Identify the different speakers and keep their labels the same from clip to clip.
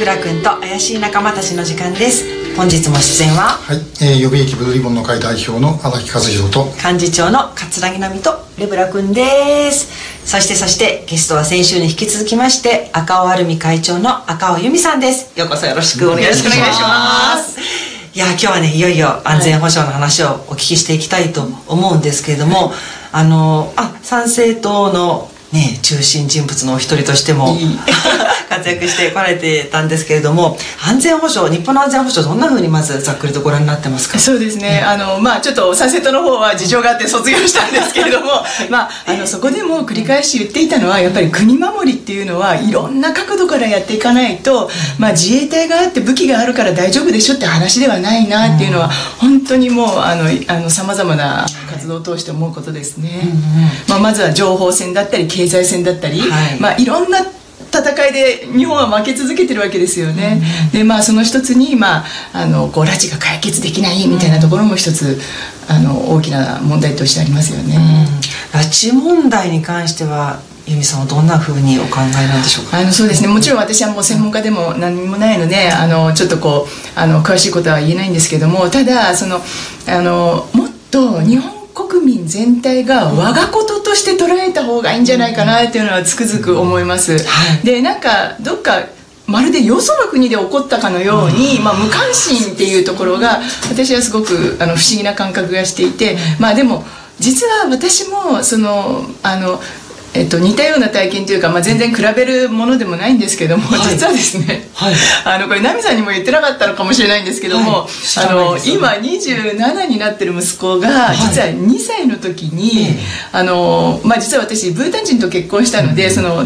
Speaker 1: ブラ君と怪しい仲間たちの時間です。本日も出演は
Speaker 2: はい、えー、予備役ブルーリボンの会代表の荒木和弘と
Speaker 1: 幹事長の桂木奈美とレブラ君です。そしてそしてゲストは先週に引き続きまして赤尾晴美会長の赤尾由美さんです。ようこそよろしくお願いします。いや今日はねいよいよ安全保障の話をお聞きしていきたいと思うんですけれども、はい、あのあ参政党のね、中心人物のお一人としても活躍してこられてたんですけれども安全保障日本の安全保障どんなふうにまずざっくりとご覧になってますか？
Speaker 3: そうですね、ね、あのまあちょっとサセトの方は事情があって卒業したんですけれども まああのそこでも繰り返し言っていたのはやっぱり国守りっていうのはいろんな角度からやっていかないと、まあ、自衛隊があって武器があるから大丈夫でしょって話ではないなっていうのは、本当にもうさまざまな活動を通して思うことですね、まあ、まずは情報戦だったり経済戦だったり、はい、まあ、いろんな戦いで日本は負け続けてるわけですよね、うん、でまあその一つに、まあ、あのこう拉致が解決できないみたいなところも一つ、あの大きな問題としてありますよね、
Speaker 1: うん、拉致問題に関しては由美さんはどんなふうにお考えなんでしょうか？
Speaker 3: あのそうですね。もちろん私はもう専門家でも何もないのであのちょっとこうあの詳しいことは言えないんですけどもただそのあのもっと日本国民全体が我がこととして捉えた方がいいんじゃないかなっていうのはつくづく思います。でなんかどっかまるでよその国で起こったかのように、まあ、無関心っていうところが私はすごくあの不思議な感覚がしていてまあでも実は私もそのあのえっと、似たような体験というか、まあ、全然比べるものでもないんですけども、はい、実はですね、はい、あのこれ奈美さんにも言ってなかったのかもしれないんですけども、はい、あの今27になってる息子が実は2歳の時に、あのまあ、実は私ブータン人と結婚したので、その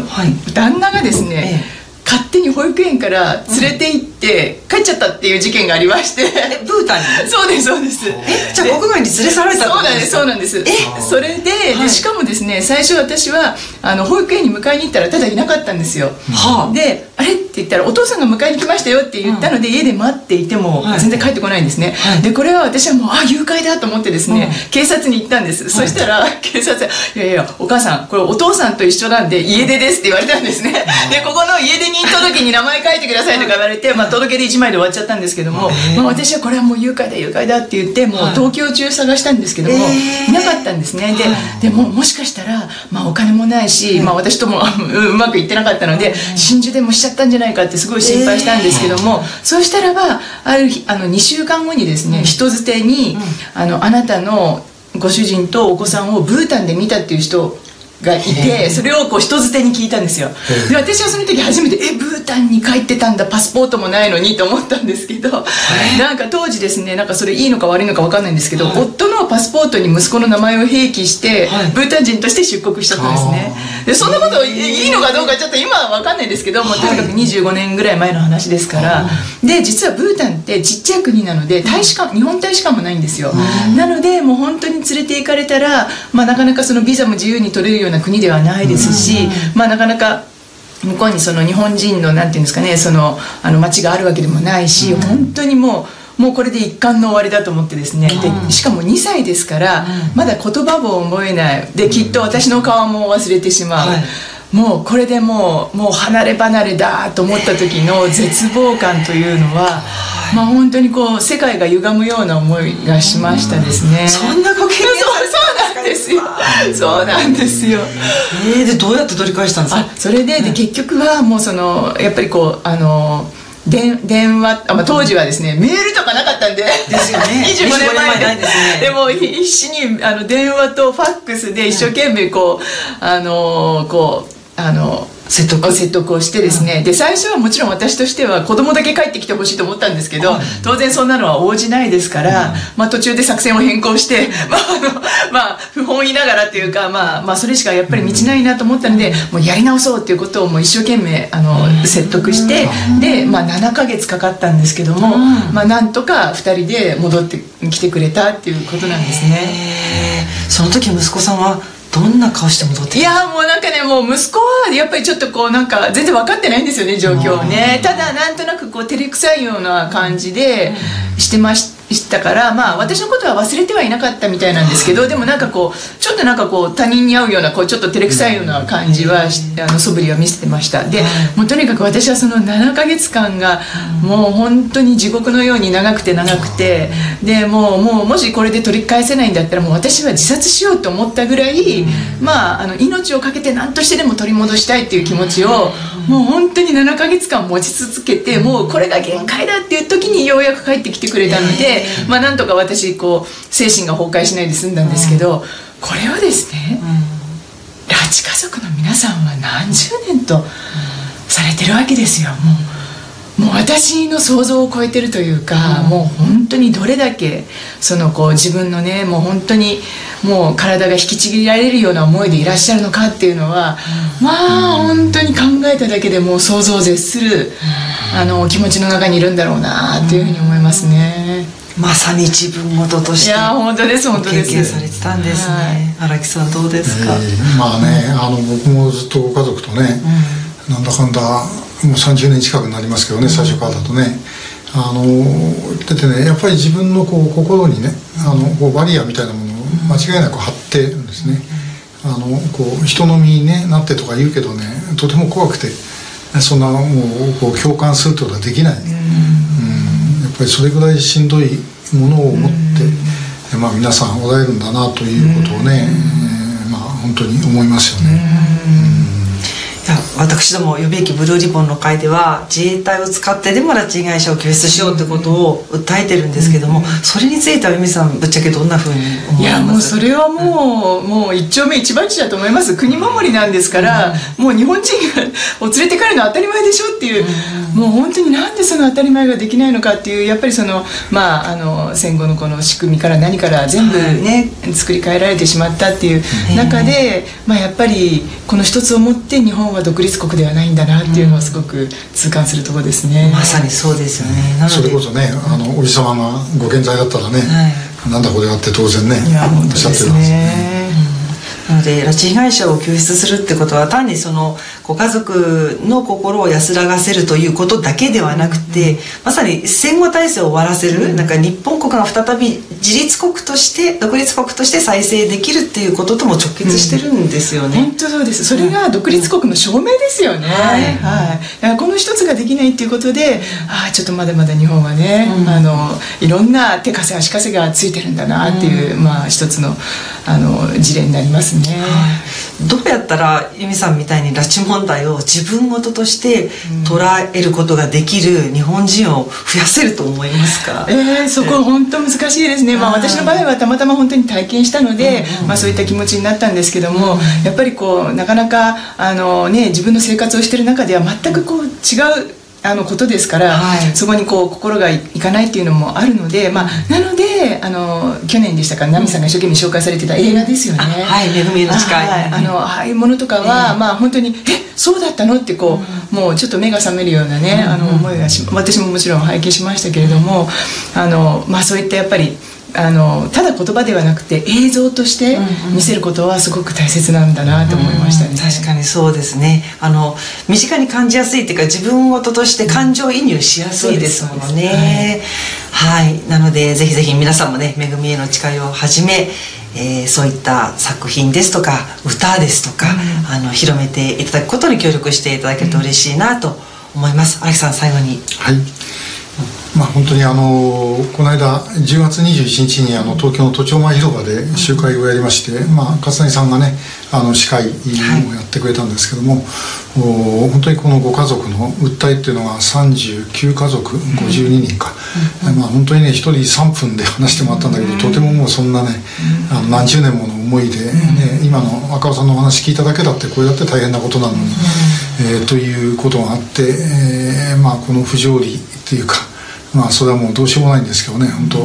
Speaker 3: 旦那がですね、勝手に保育園から連れて行って帰っちゃったっていう事件がありまして、
Speaker 1: ブータン
Speaker 3: に？そうですそうです。
Speaker 1: えじゃあ国外に連れ去られた
Speaker 3: そうなんですそうなんです。え？それではい、でしかもですね最初私はあの保育園に迎えに行ったらただいなかったんですよ、はあ、であれって言ったらお父さんが迎えに来ましたよって言ったので、うん、家で待っていても全然帰ってこないんですね、はい、でこれは私はもうあ誘拐だと思ってですね、うん、警察に行ったんです、そしたら警察いやいやお母さんこれお父さんと一緒なんで家出ですって言われたんですね、でここの家出人届に名前書いてくださいとか言われて、まあ、届け出1枚で終わっちゃったんですけども、まあ、私はこれはもう誘拐だ誘拐だって言ってもう東京中探したんですけども、いなかったんですね。ででももしかしたら、まあ、お金もないし、まあ、私とも うまくいってなかったので真珠でもしちゃったんじゃないかってすごい心配したんですけども、そうしたらばある日あの2週間後にですね人づてに、あのあなたのご主人とお子さんをブータンで見たっていう人がいてそれをこう人づてに聞いたんですよ。で私はその時初めてえブータンに帰ってたんだパスポートもないのにと思ったんですけどなんか当時ですねなんかそれいいのか悪いのか分かんないんですけど、夫のパスポートに息子の名前を併記して、ブータン人として出国しちゃったんですね。でそんなこといいのかどうかちょっと今は分かんないですけど、まあ、とにかく25年ぐらい前の話ですから。で実はブータンってちっちゃい国なので大使館日本大使館もないんですよ。なのでもう本当に連れて行かれたら、まあ、なかなかそのビザも自由に取れるような国ではないですし、まあ、なかなか向こうにその日本人のなんていうんですかねそのあの街があるわけでもないし、うん、本当にもうもうこれで一貫の終わりだと思ってですね、でしかも2歳ですから、まだ言葉も覚えない。できっと私の顔も忘れてしまう。はい。もうこれでもうもう離れ離れだと思った時の絶望感というのは、まあ本当にこう世界が歪むような思いがしましたですね。
Speaker 1: そんなご経験
Speaker 3: そうなんですよ。そうなんですよ。
Speaker 1: えー、でどうやって取り返したんですか？
Speaker 3: それでで結局はもうそのやっぱりこうあの。電電話あ、まあ、当時はですね、メールとかなかったんで
Speaker 1: ですよね 25
Speaker 3: 年前で、ね、でも必死にあの電話とファックスで一生懸命こう、あのこうあの説得。説得をしてですね、うん、で最初はもちろん私としては子供だけ帰ってきてほしいと思ったんですけど、当然そんなのは応じないですから、うん、まあ、途中で作戦を変更して、まああのまあ、不本意ながらっていうか、まあまあ、それしかやっぱり道ないなと思ったので、もうやり直そうっていうことをもう一生懸命あの説得して、で、まあ、7か月かかったんですけども、まあ、なんとか2人で戻ってきてくれたっていうことなんですね。
Speaker 1: その時息子さんはどんな顔して戻って
Speaker 3: いやもうなんかねもう息子はやっぱりちょっとこうなんか全然分かってないんですよね状況をね。ただなんとなくこう照れくさいような感じでしてまししたからまあ私のことは忘れてはいなかったみたいなんですけどでもなんかこうちょっとなんかこう他人に会うようなこうちょっと照れくさいような感じはあの素振りは見せてました。でもうとにかく私はその7ヶ月間がもう本当に地獄のように長くて長くてでもうもうもしこれで取り返せないんだったらもう私は自殺しようと思ったぐらいまああの命を懸けて何としてでも取り戻したいっていう気持ちをもう本当に7ヶ月間持ち続けてもうこれが限界だっていう時にようやく帰ってきてくれたので、まあなんとか私こう精神が崩壊しないで済んだんですけど、これをですね、拉致家族の皆さんは何十年とされてるわけですよ。もう。もう私の想像を超えてるというか、うん、もう本当にどれだけそのこう自分のねもう本当にもう体が引きちぎられるような思いでいらっしゃるのかっていうのは、うん、まあ本当に考えただけでもう想像を絶する、うん、あの気持ちの中にいるんだろうなっていうふうに思いますね。
Speaker 1: まさに自分事としてい
Speaker 3: や本当です本当です。
Speaker 1: 経験されてたんですね。荒、はい、木さんどうですか、え
Speaker 2: ー、まあねあの僕もずっとご家族とね、なんだかんだもう30年近くなりますけどね最初からだとね。あのだってねやっぱり自分のこう心にねあのこうバリアみたいなものを間違いなく張ってるんですね。あのこう人の身に、ね、なってとか言うけどねとても怖くてそんなもうこう共感するってことはできない、うん、やっぱりそれぐらいしんどいものを持って、まあ、皆さんおられるんだなということをね、えー、まあ、本当に思いますよね。
Speaker 1: 私ども予備役ブルーリボンの会では自衛隊を使ってでも拉致被害者を救出しようってことを訴えてるんですけども、それについては由美さんぶっちゃけどんなふうに思いますいや
Speaker 3: もうそれはもう、うん、もう一丁目一番地だと思います。国守りなんですから、うん、もう日本人を連れて帰るのは当たり前でしょっていう、うん、もう本当になんでその当たり前ができないのかっていうやっぱりそのまああの戦後のこの仕組みから何から全部ね、はい、作り変えられてしまったっていう中で、まあやっぱりこの一つをもって日本は独立国ではないんだなっていうのはすごく痛感するところですね、
Speaker 1: まさにそうですよね。
Speaker 2: それこそねあのおじ様がご健在だったらね、はい、なんだこれはって当然ね
Speaker 3: おっしゃってるんですね
Speaker 1: なので拉致被害者を救出するってことは単にそのご家族の心を安らがせるということだけではなくて、うん、まさに戦後体制を終わらせる、うん、なんか日本国が再び自立国として独立国として再生できるっていうこととも直結してるんですよね、
Speaker 3: うん、本当そうです。それが独立国の証明ですよね、はい、はい、この一つができないっていうことでああちょっとまだまだ日本はね、あのいろんな手稼足かせがついてるんだなっていう、まあ一つのあの事例になりますね、は
Speaker 1: い、どうやったら由美さんみたいに拉致問題を自分事として捉えることができる日本人を増やせると思いますか、
Speaker 3: えー、そこ本当難しいですね、まあ、私の場合はたまたま本当に体験したので、まあ、そういった気持ちになったんですけども、やっぱりこうなかなかあの、ね、自分の生活をしてる中では全くこう違うあのことですから、はい、そこにこう心がいかないっていうのもあるので、まあ、なのであの去年でしたか奈美さんが一生懸命紹介されてた映画ですよね。
Speaker 1: はい、恵みの誓い。はい、
Speaker 3: あのああいうものとかは、えー、まあ本当にえそうだったのってこう、うん、もうちょっと目が覚めるようなね、あの思いがし私ももちろん拝見しましたけれども、あのまあそういったやっぱり。あのただ言葉ではなくて映像として見せることはすごく大切なんだなと思いましたね、うん
Speaker 1: 確かにそうですね。あの身近に感じやすいっていうか自分事として感情移入しやすいですものね、はい、はい、なのでぜひぜひ皆さんもね「めぐみへの誓い」をはじめえー、そういった作品ですとか歌ですとか、うん、あの広めていただくことに協力していただけると嬉しいなと思います。荒、木さん最後に。
Speaker 2: はいまあ、本当にあのこの間10月21日にあの東京の都庁前広場で集会をやりまして、まあ、勝谷さんがねあの司会をやってくれたんですけども、はい、本当にこのご家族の訴えっていうのが39家族52人か、うん、まあ、本当にね1人3分で話してもらったんだけど、とてももうそんなねあの何十年もの思いで、ね、今の赤尾さんのお話聞いただけだってこれだって大変なことなのに、えー、ということがあって、えーまあ、この不条理っていうかまあそれはもうどうしようもないんですけどね本当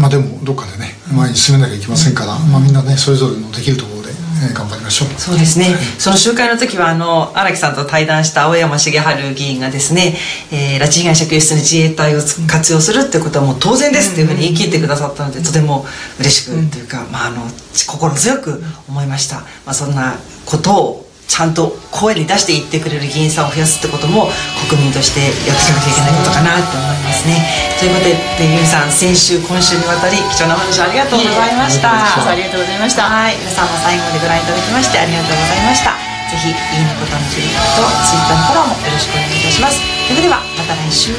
Speaker 2: まあでもどっかでね前に進めなきゃいけませんから、まあ、みんなねそれぞれのできるところで、えー、頑張りましょう。
Speaker 1: そうですね、その集会の時はあの荒木さんと対談した青山茂春議員がですね、えー、拉致被害者救出に自衛隊を活用するっていうことはもう当然ですっていうふうに言い切ってくださったので、とても嬉しくというか、まあ、あの心強く思いました、まあ、そんなことをちゃんと声に出して言ってくれる議員さんを増やすってことも国民としてやっていかなきゃいけないことかなと思いますね。ということでユミさん先週今週にわたり貴重なお話ありがとうございました。
Speaker 3: ありがとうございました。
Speaker 1: はい。皆さんも最後までご覧いただきましてありがとうございました。ぜひいいねボタンのクリックと Twitter のフォローもよろしくお願いいたします。それではまた来週